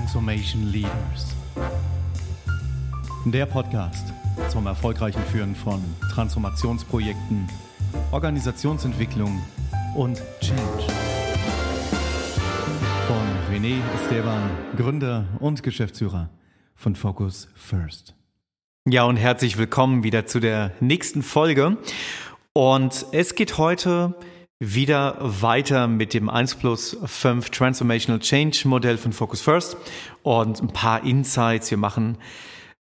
Transformation Leaders. Der Podcast zum erfolgreichen Führen von Transformationsprojekten, Organisationsentwicklung und Change. Von René Esteban, Gründer und Geschäftsführer von Focus First. Ja, und herzlich willkommen wieder zu der nächsten Folge. Und es geht heute wieder weiter mit dem 1 plus 5 Transformational Change Modell von Focus First und ein paar Insights. Wir machen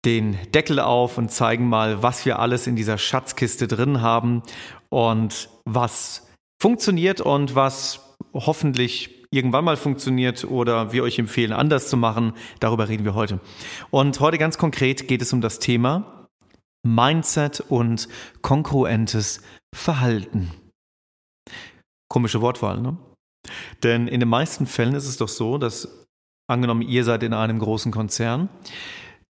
den Deckel auf und zeigen mal, was wir alles in dieser Schatzkiste drin haben und was funktioniert und was hoffentlich irgendwann mal funktioniert oder wir euch empfehlen, anders zu machen. Darüber reden wir heute. Und heute ganz konkret geht es um das Thema Mindset und kongruentes Verhalten. Komische Wortwahl, ne? Denn in den meisten Fällen ist es doch so, dass angenommen, ihr seid in einem großen Konzern,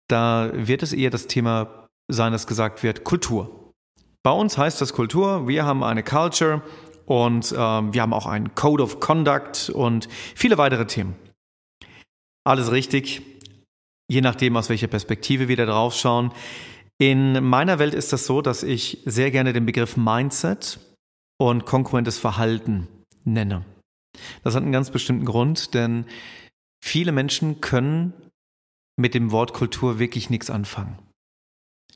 da wird es eher das Thema sein, dass gesagt wird, Kultur. Bei uns heißt das Kultur, wir haben eine Culture und ähm, wir haben auch einen Code of Conduct und viele weitere Themen. Alles richtig, je nachdem, aus welcher Perspektive wir da drauf schauen. In meiner Welt ist das so, dass ich sehr gerne den Begriff Mindset und konkurrentes Verhalten nenne. Das hat einen ganz bestimmten Grund, denn viele Menschen können mit dem Wort Kultur wirklich nichts anfangen.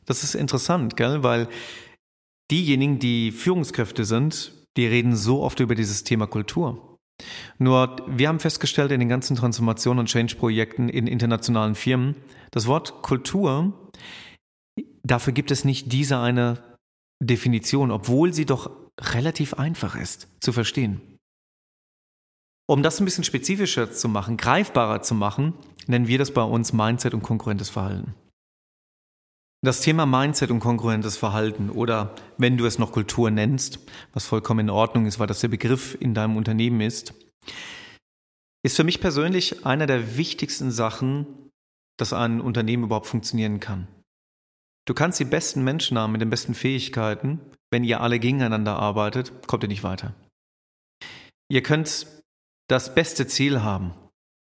Das ist interessant, gell? weil diejenigen, die Führungskräfte sind, die reden so oft über dieses Thema Kultur. Nur wir haben festgestellt in den ganzen Transformation- und Change-Projekten in internationalen Firmen, das Wort Kultur, dafür gibt es nicht diese eine Definition, obwohl sie doch relativ einfach ist zu verstehen. Um das ein bisschen spezifischer zu machen, greifbarer zu machen, nennen wir das bei uns Mindset und konkurrentes Verhalten. Das Thema Mindset und konkurrentes Verhalten oder wenn du es noch Kultur nennst, was vollkommen in Ordnung ist, weil das der Begriff in deinem Unternehmen ist, ist für mich persönlich einer der wichtigsten Sachen, dass ein Unternehmen überhaupt funktionieren kann. Du kannst die besten Menschen haben mit den besten Fähigkeiten. Wenn ihr alle gegeneinander arbeitet, kommt ihr nicht weiter. Ihr könnt das beste Ziel haben.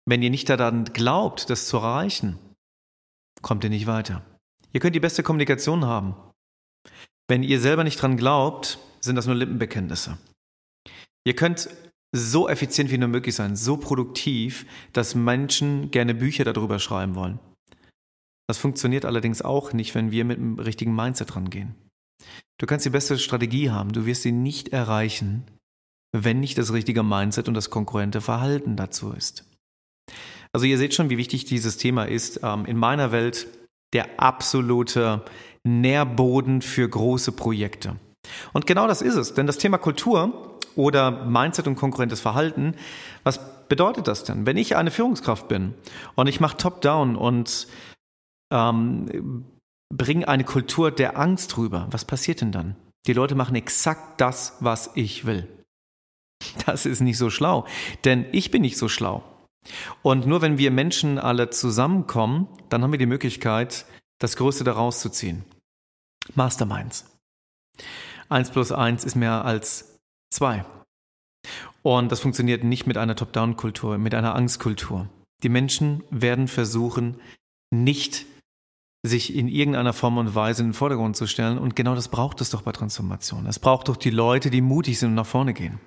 Wenn ihr nicht daran glaubt, das zu erreichen, kommt ihr nicht weiter. Ihr könnt die beste Kommunikation haben. Wenn ihr selber nicht dran glaubt, sind das nur Lippenbekenntnisse. Ihr könnt so effizient wie nur möglich sein, so produktiv, dass Menschen gerne Bücher darüber schreiben wollen. Das funktioniert allerdings auch nicht, wenn wir mit dem richtigen Mindset rangehen. Du kannst die beste Strategie haben, du wirst sie nicht erreichen, wenn nicht das richtige Mindset und das konkurrente Verhalten dazu ist. Also ihr seht schon, wie wichtig dieses Thema ist. Ähm, in meiner Welt der absolute Nährboden für große Projekte. Und genau das ist es, denn das Thema Kultur oder Mindset und konkurrentes Verhalten, was bedeutet das denn? Wenn ich eine Führungskraft bin und ich mache Top-Down und ähm, bringen eine Kultur der Angst rüber. Was passiert denn dann? Die Leute machen exakt das, was ich will. Das ist nicht so schlau, denn ich bin nicht so schlau. Und nur wenn wir Menschen alle zusammenkommen, dann haben wir die Möglichkeit, das Größte daraus zu ziehen. Masterminds. Eins plus eins ist mehr als zwei. Und das funktioniert nicht mit einer Top-Down-Kultur, mit einer Angstkultur. Die Menschen werden versuchen, nicht sich in irgendeiner Form und Weise in den Vordergrund zu stellen. Und genau das braucht es doch bei Transformation. Es braucht doch die Leute, die mutig sind und nach vorne gehen.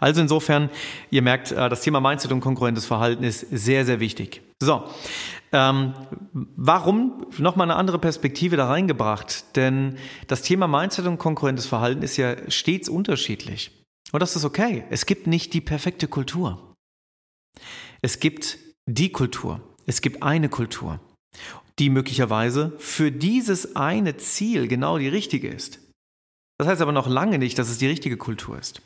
Also insofern, ihr merkt, äh, das Thema Mindset und konkurrentes Verhalten ist sehr, sehr wichtig. So, ähm, warum nochmal eine andere Perspektive da reingebracht? Denn das Thema Mindset und konkurrentes Verhalten ist ja stets unterschiedlich. Und das ist okay. Es gibt nicht die perfekte Kultur. Es gibt die Kultur. Es gibt eine Kultur die möglicherweise für dieses eine Ziel genau die richtige ist. Das heißt aber noch lange nicht, dass es die richtige Kultur ist.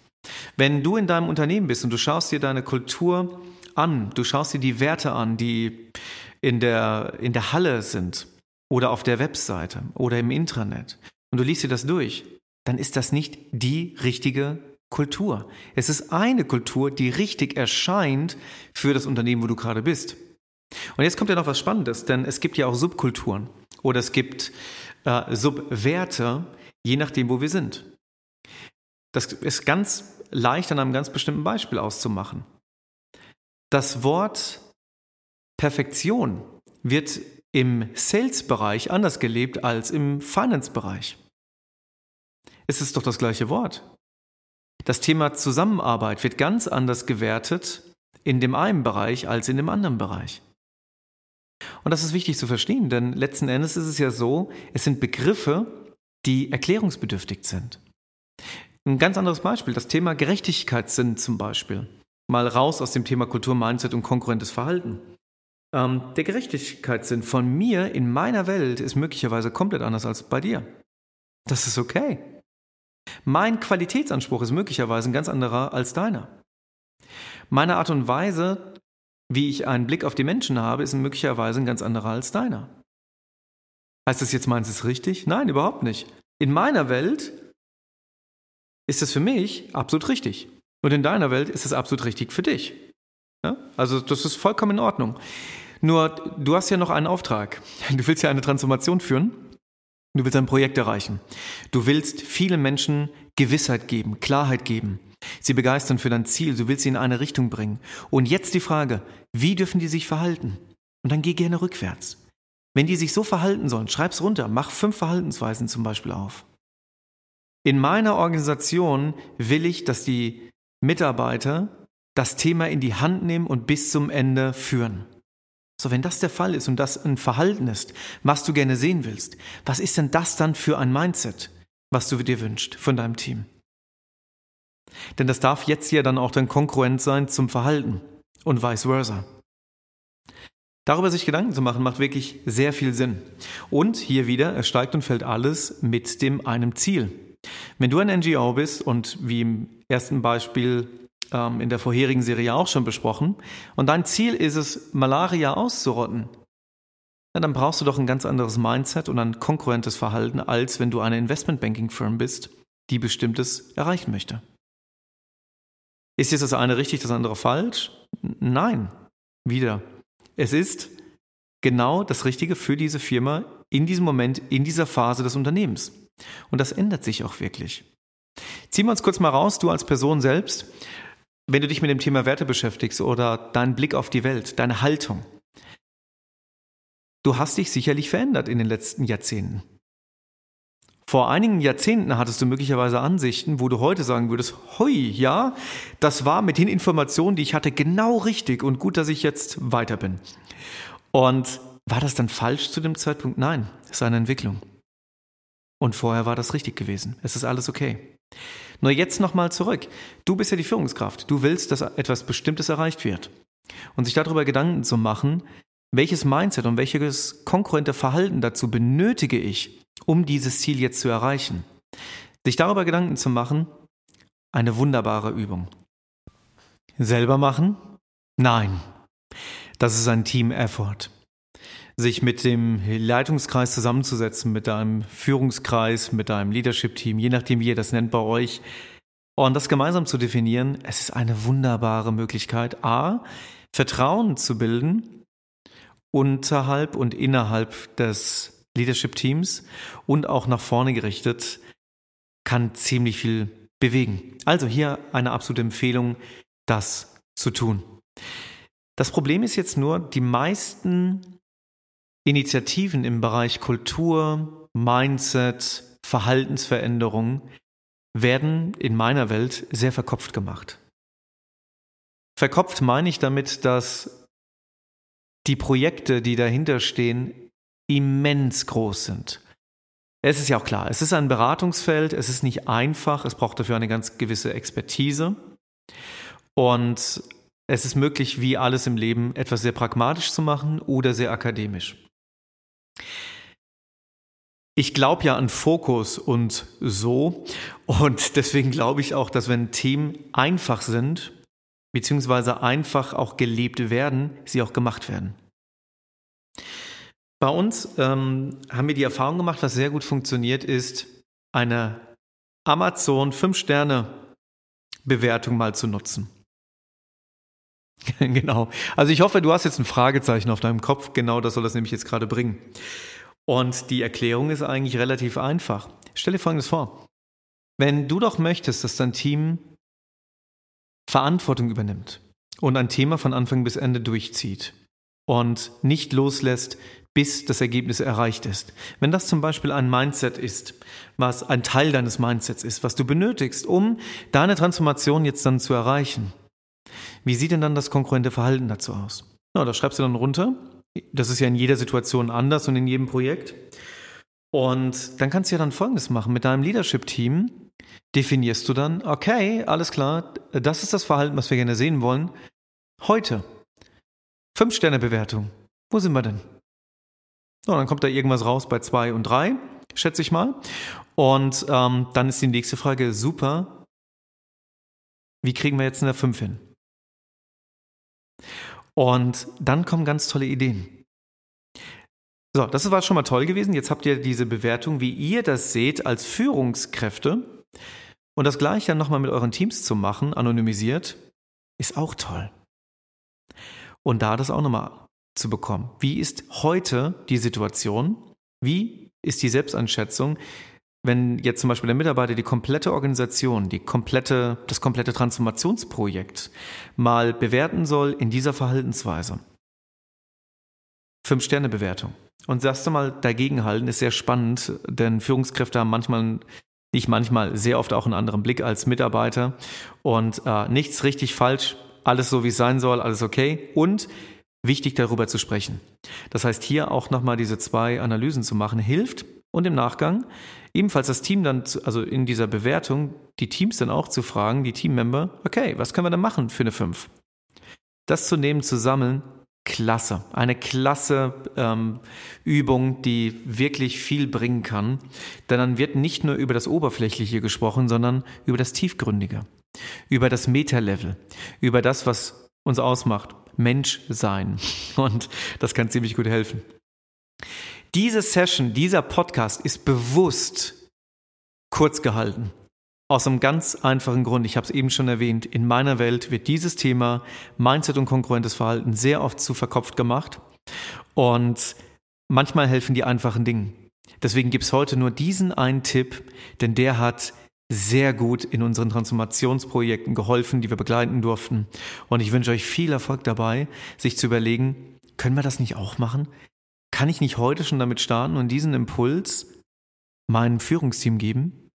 Wenn du in deinem Unternehmen bist und du schaust dir deine Kultur an, du schaust dir die Werte an, die in der, in der Halle sind oder auf der Webseite oder im Intranet und du liest dir das durch, dann ist das nicht die richtige Kultur. Es ist eine Kultur, die richtig erscheint für das Unternehmen, wo du gerade bist. Und jetzt kommt ja noch was Spannendes, denn es gibt ja auch Subkulturen oder es gibt äh, Subwerte, je nachdem, wo wir sind. Das ist ganz leicht an einem ganz bestimmten Beispiel auszumachen. Das Wort Perfektion wird im Sales-Bereich anders gelebt als im Finance-Bereich. Es ist doch das gleiche Wort. Das Thema Zusammenarbeit wird ganz anders gewertet in dem einen Bereich als in dem anderen Bereich. Und das ist wichtig zu verstehen, denn letzten Endes ist es ja so, es sind Begriffe, die erklärungsbedürftig sind. Ein ganz anderes Beispiel, das Thema Gerechtigkeitssinn zum Beispiel. Mal raus aus dem Thema Kultur, Mindset und konkurrentes Verhalten. Ähm, der Gerechtigkeitssinn von mir in meiner Welt ist möglicherweise komplett anders als bei dir. Das ist okay. Mein Qualitätsanspruch ist möglicherweise ein ganz anderer als deiner. Meine Art und Weise, wie ich einen Blick auf die Menschen habe, ist möglicherweise ein ganz anderer als deiner. Heißt das jetzt, meinst du es richtig? Nein, überhaupt nicht. In meiner Welt ist es für mich absolut richtig. Und in deiner Welt ist es absolut richtig für dich. Ja? Also das ist vollkommen in Ordnung. Nur du hast ja noch einen Auftrag. Du willst ja eine Transformation führen. Du willst ein Projekt erreichen. Du willst vielen Menschen Gewissheit geben, Klarheit geben, sie begeistern für dein Ziel. Du willst sie in eine Richtung bringen. Und jetzt die Frage, wie dürfen die sich verhalten? Und dann geh gerne rückwärts. Wenn die sich so verhalten sollen, schreib's runter, mach fünf Verhaltensweisen zum Beispiel auf. In meiner Organisation will ich, dass die Mitarbeiter das Thema in die Hand nehmen und bis zum Ende führen. So, wenn das der Fall ist und das ein Verhalten ist, was du gerne sehen willst, was ist denn das dann für ein Mindset, was du dir wünschst von deinem Team? Denn das darf jetzt ja dann auch dann konkurrent sein zum Verhalten und vice versa. Darüber sich Gedanken zu machen, macht wirklich sehr viel Sinn. Und hier wieder, es steigt und fällt alles mit dem einem Ziel. Wenn du ein NGO bist und wie im ersten Beispiel ähm, in der vorherigen Serie auch schon besprochen. Und dein Ziel ist es, Malaria auszurotten. Ja, dann brauchst du doch ein ganz anderes Mindset und ein konkurrentes Verhalten, als wenn du eine Investmentbanking-Firm bist, die bestimmtes erreichen möchte. Ist jetzt das eine richtig, das andere falsch? Nein, wieder. Es ist genau das Richtige für diese Firma in diesem Moment, in dieser Phase des Unternehmens. Und das ändert sich auch wirklich. Ziehen wir uns kurz mal raus, du als Person selbst. Wenn du dich mit dem Thema Werte beschäftigst oder deinen Blick auf die Welt, deine Haltung, du hast dich sicherlich verändert in den letzten Jahrzehnten. Vor einigen Jahrzehnten hattest du möglicherweise Ansichten, wo du heute sagen würdest, hui, ja, das war mit den Informationen, die ich hatte, genau richtig und gut, dass ich jetzt weiter bin. Und war das dann falsch zu dem Zeitpunkt? Nein, es ist eine Entwicklung. Und vorher war das richtig gewesen. Es ist alles okay. Nur jetzt nochmal zurück. Du bist ja die Führungskraft. Du willst, dass etwas Bestimmtes erreicht wird. Und sich darüber Gedanken zu machen, welches Mindset und welches konkurrente Verhalten dazu benötige ich, um dieses Ziel jetzt zu erreichen. Sich darüber Gedanken zu machen, eine wunderbare Übung. Selber machen? Nein. Das ist ein Team-Effort sich mit dem Leitungskreis zusammenzusetzen, mit einem Führungskreis, mit einem Leadership-Team, je nachdem, wie ihr das nennt bei euch, und das gemeinsam zu definieren, es ist eine wunderbare Möglichkeit, a, Vertrauen zu bilden unterhalb und innerhalb des Leadership-Teams und auch nach vorne gerichtet, kann ziemlich viel bewegen. Also hier eine absolute Empfehlung, das zu tun. Das Problem ist jetzt nur, die meisten Initiativen im Bereich Kultur, Mindset, Verhaltensveränderung werden in meiner Welt sehr verkopft gemacht. Verkopft meine ich damit, dass die Projekte, die dahinter stehen, immens groß sind. Es ist ja auch klar, es ist ein Beratungsfeld, es ist nicht einfach, es braucht dafür eine ganz gewisse Expertise. Und es ist möglich, wie alles im Leben, etwas sehr pragmatisch zu machen oder sehr akademisch. Ich glaube ja an Fokus und so. Und deswegen glaube ich auch, dass wenn Themen einfach sind, beziehungsweise einfach auch gelebt werden, sie auch gemacht werden. Bei uns ähm, haben wir die Erfahrung gemacht, was sehr gut funktioniert, ist eine Amazon 5-Sterne-Bewertung mal zu nutzen. genau. Also ich hoffe, du hast jetzt ein Fragezeichen auf deinem Kopf. Genau das soll das nämlich jetzt gerade bringen. Und die Erklärung ist eigentlich relativ einfach. Stell dir Folgendes vor. Wenn du doch möchtest, dass dein Team Verantwortung übernimmt und ein Thema von Anfang bis Ende durchzieht, und nicht loslässt, bis das Ergebnis erreicht ist. Wenn das zum Beispiel ein Mindset ist, was ein Teil deines Mindsets ist, was du benötigst, um deine Transformation jetzt dann zu erreichen, wie sieht denn dann das konkurrente Verhalten dazu aus? Ja, das schreibst du dann runter. Das ist ja in jeder Situation anders und in jedem Projekt. Und dann kannst du ja dann Folgendes machen. Mit deinem Leadership-Team definierst du dann, okay, alles klar, das ist das Verhalten, was wir gerne sehen wollen. Heute. Fünf-Sterne-Bewertung. Wo sind wir denn? So, dann kommt da irgendwas raus bei zwei und drei, schätze ich mal. Und ähm, dann ist die nächste Frage, super, wie kriegen wir jetzt eine 5 hin? Und dann kommen ganz tolle Ideen. So, das war schon mal toll gewesen. Jetzt habt ihr diese Bewertung, wie ihr das seht als Führungskräfte. Und das gleiche dann nochmal mit euren Teams zu machen, anonymisiert, ist auch toll. Und da das auch nochmal zu bekommen. Wie ist heute die Situation? Wie ist die Selbstanschätzung, wenn jetzt zum Beispiel der Mitarbeiter die komplette Organisation, die komplette, das komplette Transformationsprojekt mal bewerten soll in dieser Verhaltensweise? Fünf-Sterne-Bewertung. Und sagst du mal, dagegenhalten ist sehr spannend, denn Führungskräfte haben manchmal, nicht manchmal, sehr oft auch einen anderen Blick als Mitarbeiter. Und äh, nichts richtig falsch, alles so, wie es sein soll, alles okay. Und wichtig darüber zu sprechen. Das heißt, hier auch nochmal diese zwei Analysen zu machen, hilft und im Nachgang ebenfalls das Team dann, zu, also in dieser Bewertung, die Teams dann auch zu fragen, die Teammember, okay, was können wir denn machen für eine 5? Das zu nehmen, zu sammeln, klasse. Eine klasse ähm, Übung, die wirklich viel bringen kann. Denn dann wird nicht nur über das Oberflächliche gesprochen, sondern über das Tiefgründige, über das Meta-Level, über das, was uns ausmacht. Mensch sein. Und das kann ziemlich gut helfen. Diese Session, dieser Podcast ist bewusst kurz gehalten. Aus einem ganz einfachen Grund, ich habe es eben schon erwähnt, in meiner Welt wird dieses Thema Mindset und konkurrentes Verhalten sehr oft zu verkopft gemacht. Und manchmal helfen die einfachen Dinge. Deswegen gibt es heute nur diesen einen Tipp, denn der hat sehr gut in unseren Transformationsprojekten geholfen, die wir begleiten durften. Und ich wünsche euch viel Erfolg dabei, sich zu überlegen, können wir das nicht auch machen? Kann ich nicht heute schon damit starten und diesen Impuls meinem Führungsteam geben?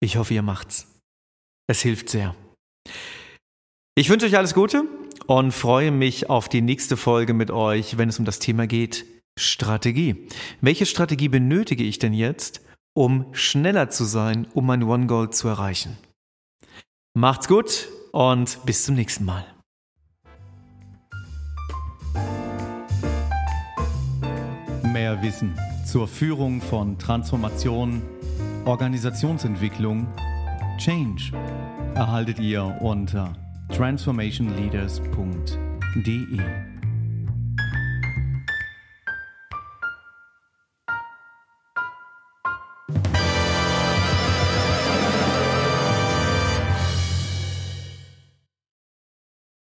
Ich hoffe, ihr macht's. Es hilft sehr. Ich wünsche euch alles Gute und freue mich auf die nächste Folge mit euch, wenn es um das Thema geht Strategie. Welche Strategie benötige ich denn jetzt, um schneller zu sein, um mein One Goal zu erreichen. Macht's gut und bis zum nächsten Mal. Mehr Wissen zur Führung von Transformation, Organisationsentwicklung, Change erhaltet ihr unter transformationleaders.de.